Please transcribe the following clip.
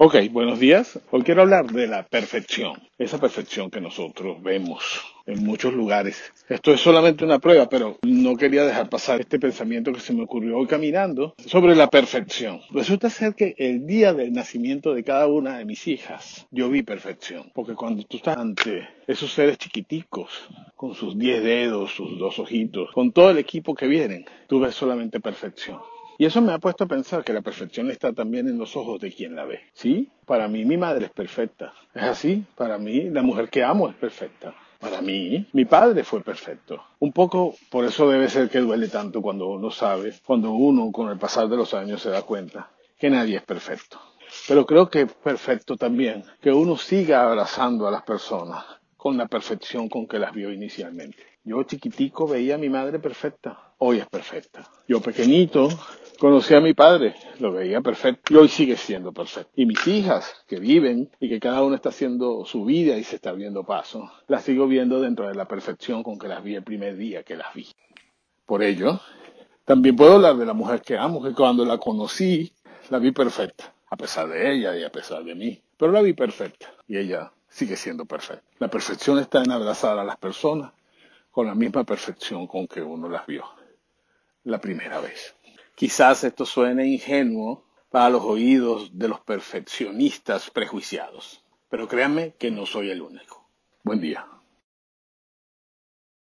Ok, buenos días. Hoy quiero hablar de la perfección, esa perfección que nosotros vemos en muchos lugares. Esto es solamente una prueba, pero no quería dejar pasar este pensamiento que se me ocurrió hoy caminando sobre la perfección. Resulta ser que el día del nacimiento de cada una de mis hijas, yo vi perfección, porque cuando tú estás ante esos seres chiquiticos, con sus diez dedos, sus dos ojitos, con todo el equipo que vienen, tú ves solamente perfección. Y eso me ha puesto a pensar que la perfección está también en los ojos de quien la ve. ¿Sí? Para mí mi madre es perfecta. ¿Es así? Para mí la mujer que amo es perfecta. Para mí, mi padre fue perfecto. Un poco por eso debe ser que duele tanto cuando uno sabe, cuando uno con el pasar de los años se da cuenta que nadie es perfecto. Pero creo que es perfecto también que uno siga abrazando a las personas con la perfección con que las vio inicialmente. Yo chiquitico veía a mi madre perfecta, hoy es perfecta. Yo pequeñito Conocí a mi padre, lo veía perfecto y hoy sigue siendo perfecto. Y mis hijas, que viven y que cada una está haciendo su vida y se está viendo paso, las sigo viendo dentro de la perfección con que las vi el primer día que las vi. Por ello, también puedo hablar de la mujer que amo, que cuando la conocí, la vi perfecta, a pesar de ella y a pesar de mí. Pero la vi perfecta y ella sigue siendo perfecta. La perfección está en abrazar a las personas con la misma perfección con que uno las vio la primera vez. Quizás esto suene ingenuo para los oídos de los perfeccionistas prejuiciados, pero créanme que no soy el único. Buen día.